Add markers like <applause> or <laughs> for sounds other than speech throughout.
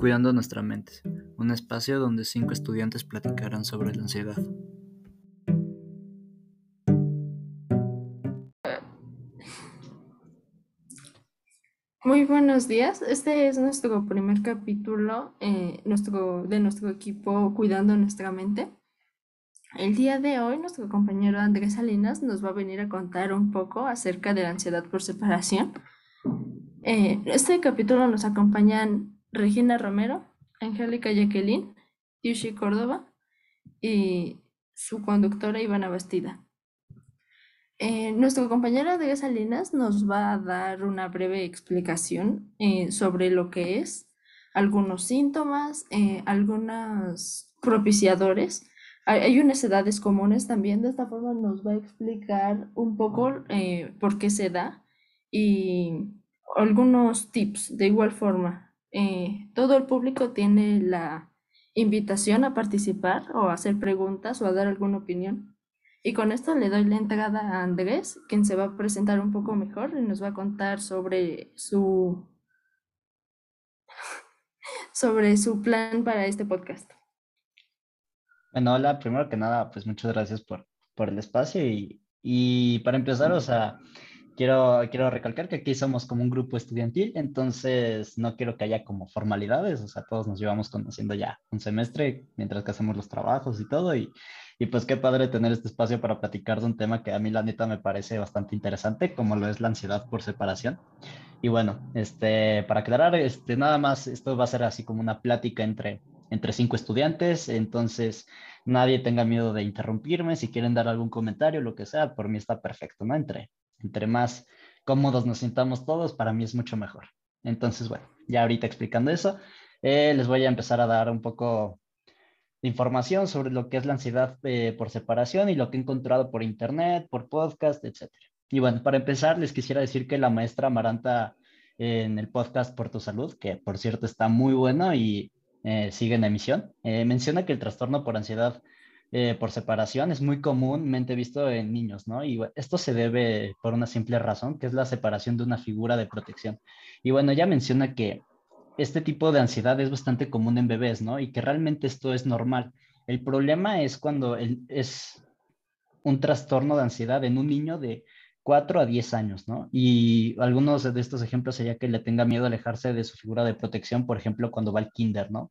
Cuidando nuestra mente, un espacio donde cinco estudiantes platicarán sobre la ansiedad. Muy buenos días. Este es nuestro primer capítulo eh, nuestro, de nuestro equipo Cuidando nuestra mente. El día de hoy nuestro compañero Andrés Salinas nos va a venir a contar un poco acerca de la ansiedad por separación. Eh, este capítulo nos acompañan Regina Romero, Angélica Jacqueline, Yushi Córdoba y su conductora Ivana Bastida. Eh, nuestro compañero de Salinas nos va a dar una breve explicación eh, sobre lo que es, algunos síntomas, eh, algunos propiciadores. Hay, hay, unas edades comunes también, de esta forma nos va a explicar un poco por qué se da y algunos tips de igual forma. Eh, todo el público tiene la invitación a participar o a hacer preguntas o a dar alguna opinión. Y con esto le doy la entrada a Andrés, quien se va a presentar un poco mejor y nos va a contar sobre su <laughs> sobre su plan para este podcast. Bueno, hola, primero que nada, pues muchas gracias por, por el espacio y, y para empezar, o sea, quiero, quiero recalcar que aquí somos como un grupo estudiantil, entonces no quiero que haya como formalidades, o sea, todos nos llevamos conociendo ya un semestre mientras que hacemos los trabajos y todo, y, y pues qué padre tener este espacio para platicar de un tema que a mí la neta me parece bastante interesante, como lo es la ansiedad por separación. Y bueno, este, para aclarar, este, nada más, esto va a ser así como una plática entre, entre cinco estudiantes, entonces nadie tenga miedo de interrumpirme, si quieren dar algún comentario, lo que sea, por mí está perfecto, ¿no? Entre, entre más cómodos nos sintamos todos, para mí es mucho mejor. Entonces, bueno, ya ahorita explicando eso, eh, les voy a empezar a dar un poco de información sobre lo que es la ansiedad eh, por separación y lo que he encontrado por internet, por podcast, etc. Y bueno, para empezar, les quisiera decir que la maestra Maranta en el podcast Por tu Salud, que por cierto está muy bueno y eh, sigue en emisión, menciona que el trastorno por ansiedad eh, por separación es muy comúnmente visto en niños, ¿no? Y esto se debe por una simple razón, que es la separación de una figura de protección. Y bueno, ella menciona que este tipo de ansiedad es bastante común en bebés, ¿no? Y que realmente esto es normal. El problema es cuando es un trastorno de ansiedad en un niño de 4 a 10 años, ¿no? Y algunos de estos ejemplos sería que le tenga miedo alejarse de su figura de protección, por ejemplo, cuando va al kinder, ¿no?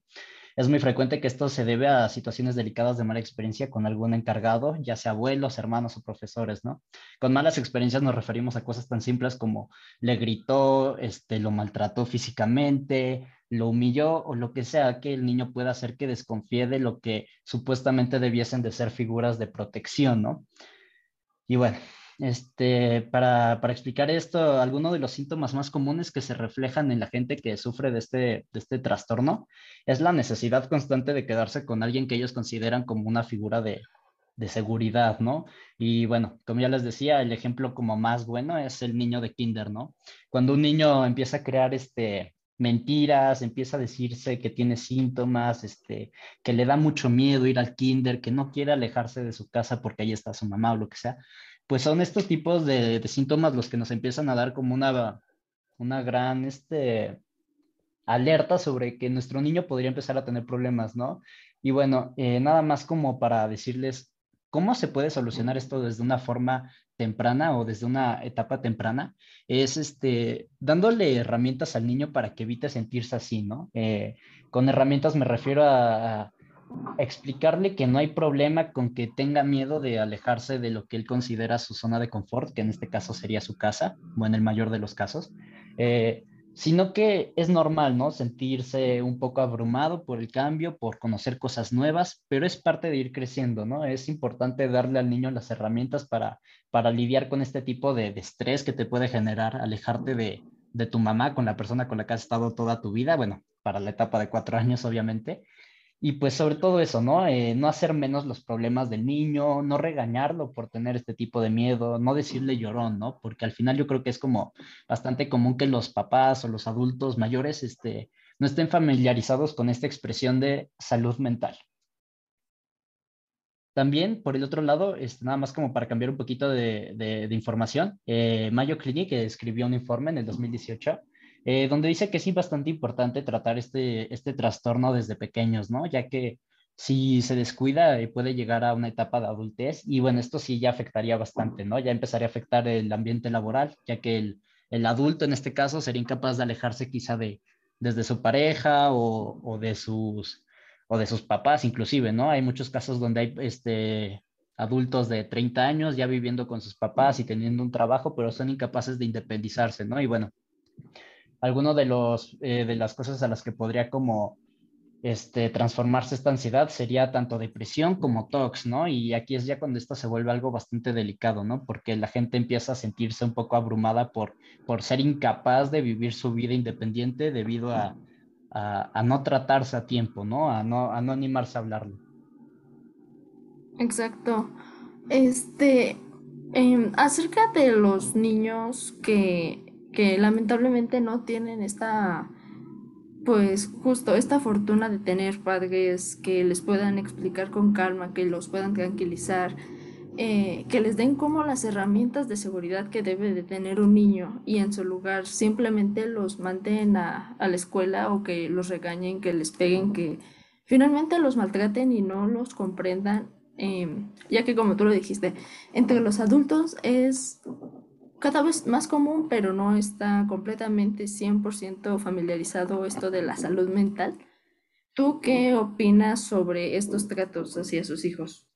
Es muy frecuente que esto se debe a situaciones delicadas de mala experiencia con algún encargado, ya sea abuelos, hermanos o profesores, ¿no? Con malas experiencias nos referimos a cosas tan simples como le gritó, este, lo maltrató físicamente, lo humilló o lo que sea que el niño pueda hacer que desconfíe de lo que supuestamente debiesen de ser figuras de protección, ¿no? Y bueno, este, para, para, explicar esto, algunos de los síntomas más comunes que se reflejan en la gente que sufre de este, de este trastorno es la necesidad constante de quedarse con alguien que ellos consideran como una figura de, de seguridad, ¿no? Y bueno, como ya les decía, el ejemplo como más bueno es el niño de kinder, ¿no? Cuando un niño empieza a crear este, mentiras, empieza a decirse que tiene síntomas, este, que le da mucho miedo ir al kinder, que no quiere alejarse de su casa porque ahí está su mamá o lo que sea, pues son estos tipos de, síntomas los que nos empiezan a dar como una, una gran este, alerta sobre que nuestro niño podría empezar a tener problemas, ¿no? Y bueno, eh, nada más como para decirles cómo se puede solucionar esto desde una forma temprana o desde una etapa temprana, es este, dándole herramientas al niño para que evite sentirse así, ¿no? Eh, con herramientas me refiero a explicarle que no hay problema con que tenga miedo de alejarse de lo que él considera su zona de confort, que en este caso sería su casa, o en el mayor de los casos, eh, sino que es normal, ¿no? Sentirse un poco abrumado por el cambio, por conocer cosas nuevas, pero es parte de ir creciendo, ¿no? Es importante darle al niño las herramientas para, para lidiar con este tipo de, estrés que te puede generar alejarte de, de tu mamá con la persona con la que has estado toda tu vida, bueno, para la etapa de cuatro años, obviamente, y pues sobre todo eso, ¿no? Eh, no hacer menos los problemas del niño, no regañarlo por tener este tipo de miedo, no decirle llorón, ¿no? Porque al final yo creo que es como bastante común que los papás o los adultos mayores este, no estén familiarizados con esta expresión de salud mental. También, por el otro lado, este, nada más como para cambiar un poquito de, de, información, eh, Mayo Clinic escribió un informe en el 2018 eh, donde dice que sí bastante importante tratar este, este trastorno desde pequeños, ¿no? Ya que si se descuida eh, puede llegar a una etapa de adultez y bueno, esto sí ya afectaría bastante, ¿no? Ya empezaría a afectar el ambiente laboral, ya que el, el adulto en este caso sería incapaz de alejarse quizá de, desde su pareja o, o, de sus, o de sus papás inclusive, ¿no? Hay muchos casos donde hay este, adultos de 30 años ya viviendo con sus papás y teniendo un trabajo, pero son incapaces de independizarse, ¿no? Y bueno, alguno de los eh, de las cosas a las que podría como este, transformarse esta ansiedad sería tanto depresión como TOX, ¿no? Y aquí es ya cuando esto se vuelve algo bastante delicado, ¿no? Porque la gente empieza a sentirse un poco abrumada por, por ser incapaz de vivir su vida independiente debido a, a, no tratarse a tiempo, ¿no? A, ¿no? a no animarse a hablarlo. Exacto. Este, em, acerca de los niños que que lamentablemente no tienen esta, pues justo esta fortuna de tener padres que les puedan explicar con calma, que los puedan tranquilizar, eh, que les den como las herramientas de seguridad que debe de tener un niño y en su lugar simplemente los manden a, la escuela o que los regañen, que les peguen, que finalmente los maltraten y no los comprendan, em, ya que como tú lo dijiste, entre los adultos es cada vez más común, pero no está completamente 100% familiarizado esto de la salud mental. ¿Tú qué opinas sobre estos tratos hacia sus hijos?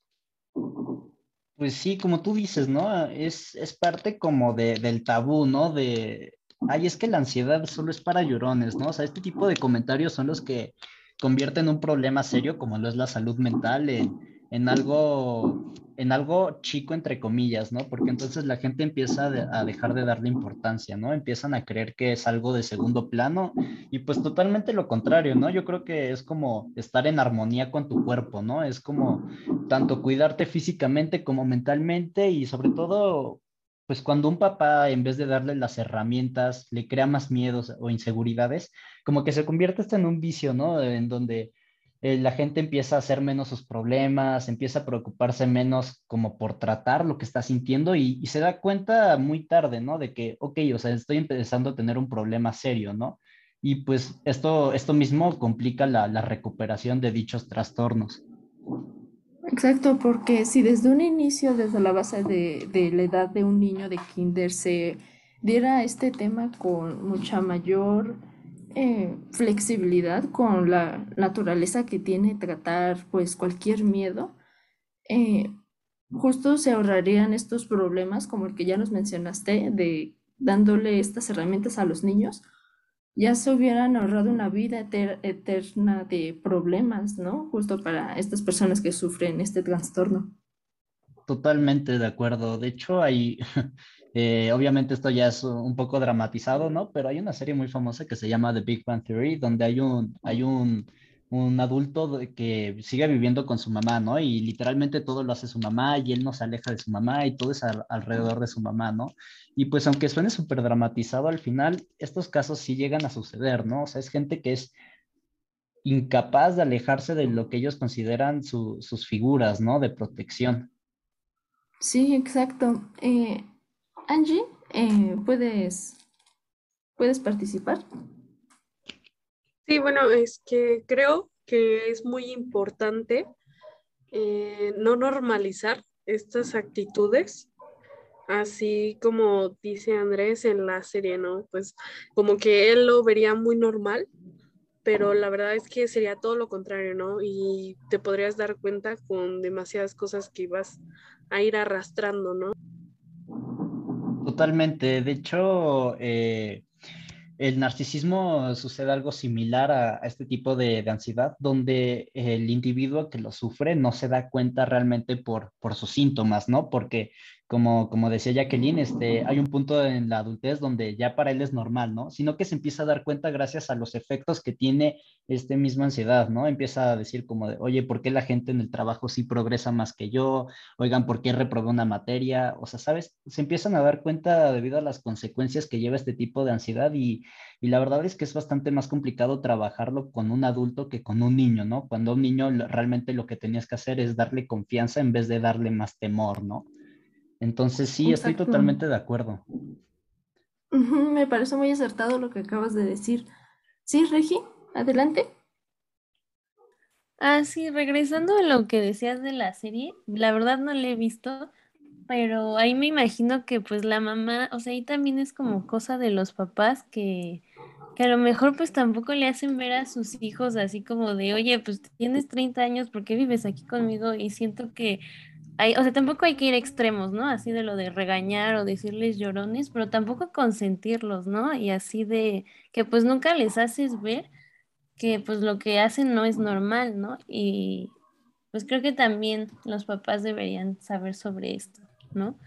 Pues sí, como tú dices, ¿no? Es, es parte como de, del tabú, ¿no? De, ay, es que la ansiedad solo es para llorones, ¿no? O sea, este tipo de comentarios son los que convierten un problema serio como lo es la salud mental en, en algo en algo chico entre comillas, ¿no? Porque entonces la gente empieza a dejar de darle importancia, ¿no? Empiezan a creer que es algo de segundo plano y pues totalmente lo contrario, ¿no? Yo creo que es como estar en armonía con tu cuerpo, ¿no? Es como tanto cuidarte físicamente como mentalmente y sobre todo, pues cuando un papá en vez de darle las herramientas le crea más miedos o inseguridades, como que se convierte hasta en un vicio, ¿no? En donde eh, la gente empieza a hacer menos sus problemas, empieza a preocuparse menos como por tratar lo que está sintiendo y, se da cuenta muy tarde, ¿no? De que, ok, o sea, estoy empezando a tener un problema serio, ¿no? Y pues esto, esto mismo complica la, recuperación de dichos trastornos. Exacto, porque si desde un inicio, desde la base de, de la edad de un niño de kinder, se diera este tema con mucha mayor eh, flexibilidad con la naturaleza que tiene tratar pues cualquier miedo, eh, justo se ahorrarían estos problemas como el que ya nos mencionaste de dándole estas herramientas a los niños, ya se hubieran ahorrado una vida eterna de problemas, ¿no? Justo para estas personas que sufren este trastorno. Totalmente de acuerdo. De hecho, hay, <laughs> Eh, obviamente esto ya es un poco dramatizado, ¿no? Pero hay una serie muy famosa que se llama The Big Bang Theory, donde hay un, hay un, un adulto que sigue viviendo con su mamá, ¿no? Y literalmente todo lo hace su mamá y él no se aleja de su mamá y todo es alrededor de su mamá, ¿no? Y pues aunque suene súper dramatizado, al final estos casos sí llegan a suceder, ¿no? O sea, es gente que es incapaz de alejarse de lo que ellos consideran sus figuras, ¿no? De protección. Sí, exacto. Eh, Angie, eh, ¿puedes, ¿puedes participar? Sí, bueno, es que creo que es muy importante eh, no normalizar estas actitudes, así como dice Andrés en la serie, ¿no? Pues como que él lo vería muy normal, pero la verdad es que sería todo lo contrario, ¿no? Y te podrías dar cuenta con demasiadas cosas que ibas a ir arrastrando, ¿no? Totalmente. De hecho, eh, el narcisismo sucede algo similar a, este tipo de, de, ansiedad, donde el individuo que lo sufre no se da cuenta realmente por, por sus síntomas, ¿no? Porque como, como decía Jacqueline, este, hay un punto en la adultez donde ya para él es normal, ¿no? Sino que se empieza a dar cuenta gracias a los efectos que tiene este misma ansiedad, ¿no? Empieza a decir como de, oye, ¿por qué la gente en el trabajo sí progresa más que yo? Oigan, ¿por qué reprobé una materia? O sea, ¿sabes? Se empiezan a dar cuenta debido a las consecuencias que lleva este tipo de ansiedad y, y la verdad es que es bastante más complicado trabajarlo con un adulto que con un niño, ¿no? Cuando un niño realmente lo que tenías que hacer es darle confianza en vez de darle más temor, ¿no? Entonces sí, estoy totalmente de acuerdo. Me parece muy acertado lo que acabas de decir. Sí, Regi, adelante. Ah, sí, regresando a lo que decías de la serie, la verdad no la he visto, pero ahí me imagino que pues la mamá, o sea, ahí también es como cosa de los papás que, que a lo mejor pues tampoco le hacen ver a sus hijos así como de, oye, pues tienes 30 años, ¿por qué vives aquí conmigo? Y siento que o sea, tampoco hay que ir a extremos, ¿no? Así de lo de regañar o decirles llorones, pero tampoco consentirlos, ¿no? Y así de que pues nunca les haces ver que pues lo que hacen no es normal, ¿no? Y pues creo que también los papás deberían saber sobre esto, ¿no?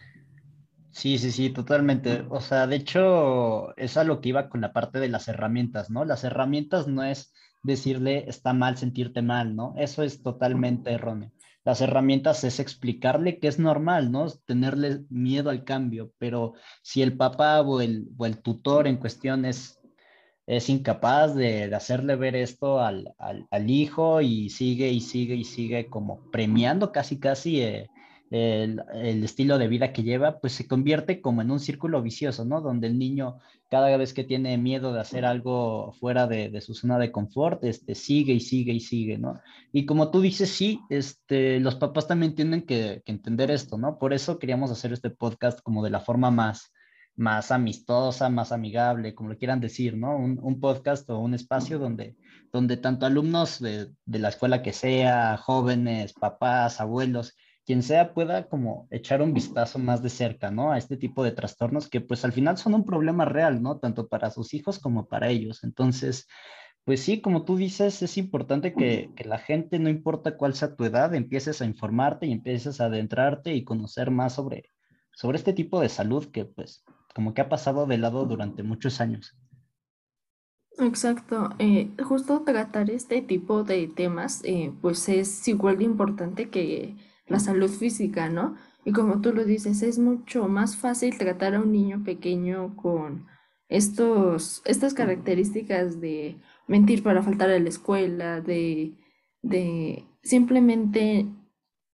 Sí, sí, sí, totalmente. O sea, de hecho, es a lo que iba con la parte de las herramientas, ¿no? Las herramientas no es decirle está mal sentirte mal, ¿no? Eso es totalmente erróneo. Las herramientas es explicarle que es normal, ¿no? Tenerle miedo al cambio, pero si el papá o el, o el tutor en cuestión es incapaz de, hacerle ver esto al, hijo y sigue y sigue y sigue como premiando casi casi eh, el, estilo de vida que lleva, pues se convierte como en un círculo vicioso, ¿no? Donde el niño cada vez que tiene miedo de hacer algo fuera de, su zona de confort, este, sigue y sigue y sigue, ¿no? Y como tú dices, sí, este, los papás también tienen que, entender esto, ¿no? Por eso queríamos hacer este podcast como de la forma más más amistosa, más amigable, como lo quieran decir, ¿no? Un, podcast o un espacio donde, donde tanto alumnos de, la escuela que sea, jóvenes, papás, abuelos, quien sea pueda como echar un vistazo más de cerca, ¿no? A este tipo de trastornos que pues al final son un problema real, ¿no? Tanto para sus hijos como para ellos. Entonces, pues sí, como tú dices, es importante que, que, la gente, no importa cuál sea tu edad, empieces a informarte y empieces a adentrarte y conocer más sobre, sobre este tipo de salud que pues como que ha pasado de lado durante muchos años. Exacto, eh, justo tratar este tipo de temas eh, pues es igual de importante que la salud física, ¿no? Y como tú lo dices, es mucho más fácil tratar a un niño pequeño con estos, estas características de mentir para faltar a la escuela, de, de simplemente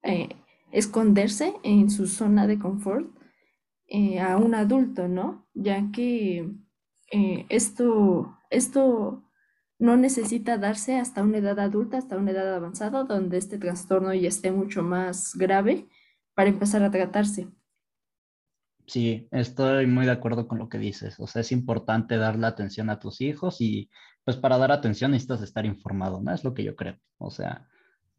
eh, esconderse en su zona de confort eh, a un adulto, ¿no? Ya que eh, esto, esto no necesita darse hasta una edad adulta, hasta una edad avanzada, donde este trastorno ya esté mucho más grave para empezar a tratarse. Sí, estoy muy de acuerdo con lo que dices. O sea, es importante darle atención a tus hijos y pues para dar atención necesitas estar informado, ¿no? Es lo que yo creo. O sea,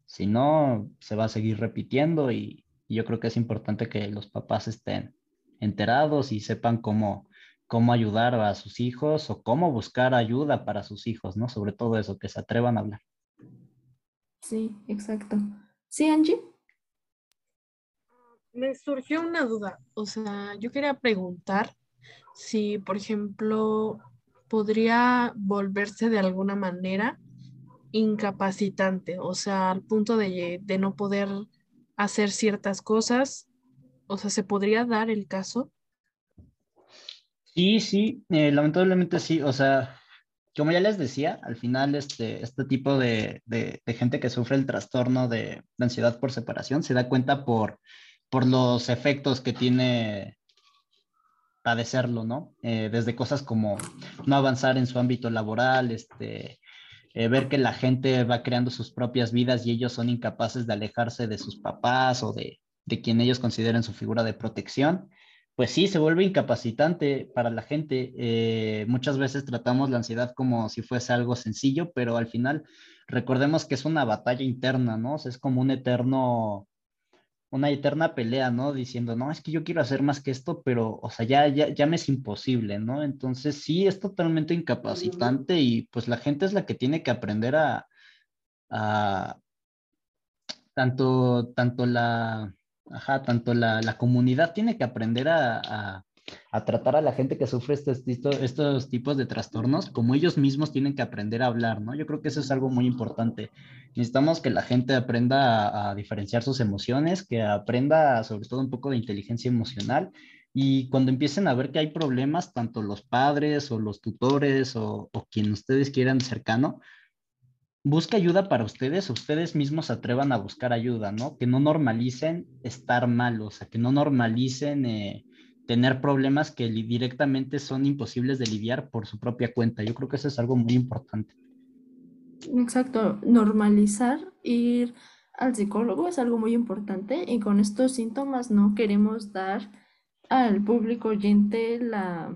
si no, se va a seguir repitiendo y yo creo que es importante que los papás estén enterados y sepan cómo, cómo ayudar a sus hijos o cómo buscar ayuda para sus hijos, ¿no? Sobre todo eso, que se atrevan a hablar. Sí, exacto. Sí, Angie. Me surgió una duda, o sea, yo quería preguntar si, por ejemplo, podría volverse de alguna manera incapacitante, o sea, al punto de, de no poder hacer ciertas cosas o sea, ¿se podría dar el caso? Sí, sí, eh, lamentablemente sí. O sea, como ya les decía, al final este, este tipo de, gente que sufre el trastorno de, ansiedad por separación se da cuenta por, por los efectos que tiene padecerlo, ¿no? Eh, desde cosas como no avanzar en su ámbito laboral, este, eh, ver que la gente va creando sus propias vidas y ellos son incapaces de alejarse de sus papás o de, de quien ellos consideren su figura de protección, pues sí, se vuelve incapacitante para la gente. Eh, muchas veces tratamos la ansiedad como si fuese algo sencillo, pero al final recordemos que es una batalla interna, ¿no? es como un eterno, una eterna pelea, ¿no? Diciendo, no, es que yo quiero hacer más que esto, pero, o sea, ya, ya, ya me es imposible, ¿no? Entonces sí, es totalmente incapacitante y pues la gente es la que tiene que aprender a, a tanto, tanto la, Ajá, tanto la, la comunidad tiene que aprender a, a, tratar a la gente que sufre estos, estos tipos de trastornos como ellos mismos tienen que aprender a hablar, ¿no? Yo creo que eso es algo muy importante. Necesitamos que la gente aprenda a, diferenciar sus emociones, que aprenda sobre todo un poco de inteligencia emocional y cuando empiecen a ver que hay problemas, tanto los padres o los tutores o, o quien ustedes quieran cercano, busca ayuda para ustedes, ustedes mismos se atrevan a buscar ayuda, ¿no? Que no normalicen estar mal, o sea, que no normalicen eh, tener problemas que directamente son imposibles de lidiar por su propia cuenta. Yo creo que eso es algo muy importante. Exacto, normalizar ir al psicólogo es algo muy importante y con estos síntomas no queremos dar al público oyente la,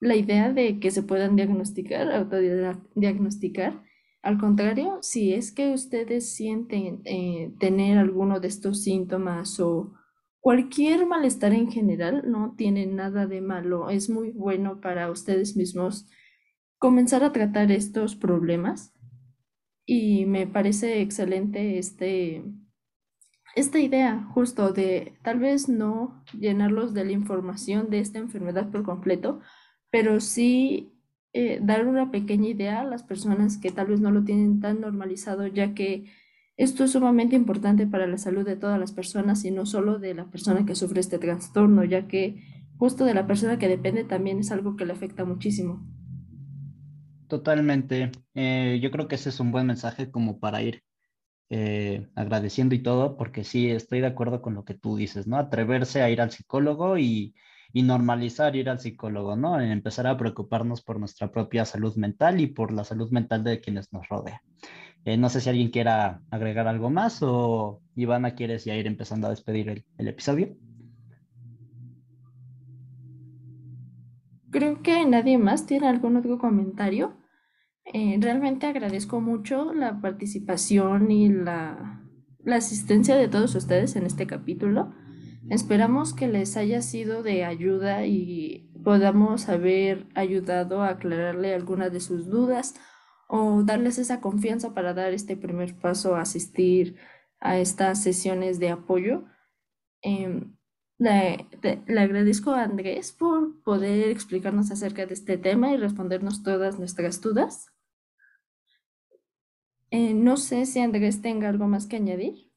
la idea de que se puedan diagnosticar, autodiagnosticar. Al contrario, si es que ustedes sienten eh, tener alguno de estos síntomas o cualquier malestar en general, no tiene nada de malo. Es muy bueno para ustedes mismos comenzar a tratar estos problemas y me parece excelente este, esta idea justo de tal vez no llenarlos de la información de esta enfermedad por completo, pero sí eh, dar una pequeña idea a las personas que tal vez no lo tienen tan normalizado, ya que esto es sumamente importante para la salud de todas las personas y no solo de la persona que sufre este trastorno, ya que justo de la persona que depende también es algo que le afecta muchísimo. Totalmente. Eh, yo creo que ese es un buen mensaje como para ir eh, agradeciendo y todo, porque sí, estoy de acuerdo con lo que tú dices, ¿no? Atreverse a ir al psicólogo y, normalizar ir al psicólogo, ¿no? Empezar a preocuparnos por nuestra propia salud mental y por la salud mental de quienes nos rodean. Eh, no sé si alguien quiera agregar algo más o Ivana, ¿quieres ya ir empezando a despedir el, episodio? Creo que nadie más tiene algún otro comentario. Eh, realmente agradezco mucho la participación y la asistencia de todos ustedes en este capítulo. Esperamos que les haya sido de ayuda y podamos haber ayudado a aclararle algunas de sus dudas o darles esa confianza para dar este primer paso a asistir a estas sesiones de apoyo. Em, le, le, agradezco a Andrés por poder explicarnos acerca de este tema y respondernos todas nuestras dudas. Eh, no sé si Andrés tenga algo más que añadir.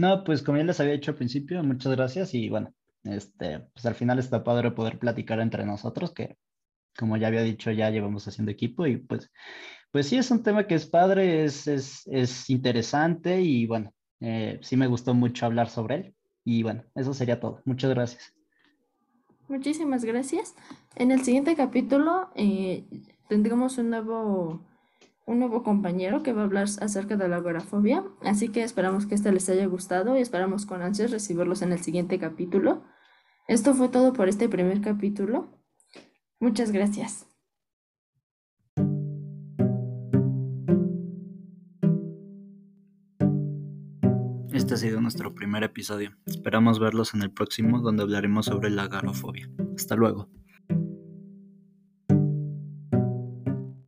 No, pues como ya les había dicho al principio, muchas gracias y bueno, este, pues al final está padre poder platicar entre nosotros, que como ya había dicho, ya llevamos haciendo equipo y pues, pues sí, es un tema que es padre, es, es, es interesante y bueno, eh, sí me gustó mucho hablar sobre él y bueno, eso sería todo. Muchas gracias. Muchísimas gracias. En el siguiente capítulo eh, tendremos un nuevo un nuevo compañero que va a hablar acerca de la agorafobia. Así que esperamos que este les haya gustado y esperamos con ansias recibirlos en el siguiente capítulo. Esto fue todo por este primer capítulo. Muchas gracias. Este ha sido nuestro primer episodio. Esperamos verlos en el próximo donde hablaremos sobre la agorafobia. Hasta luego.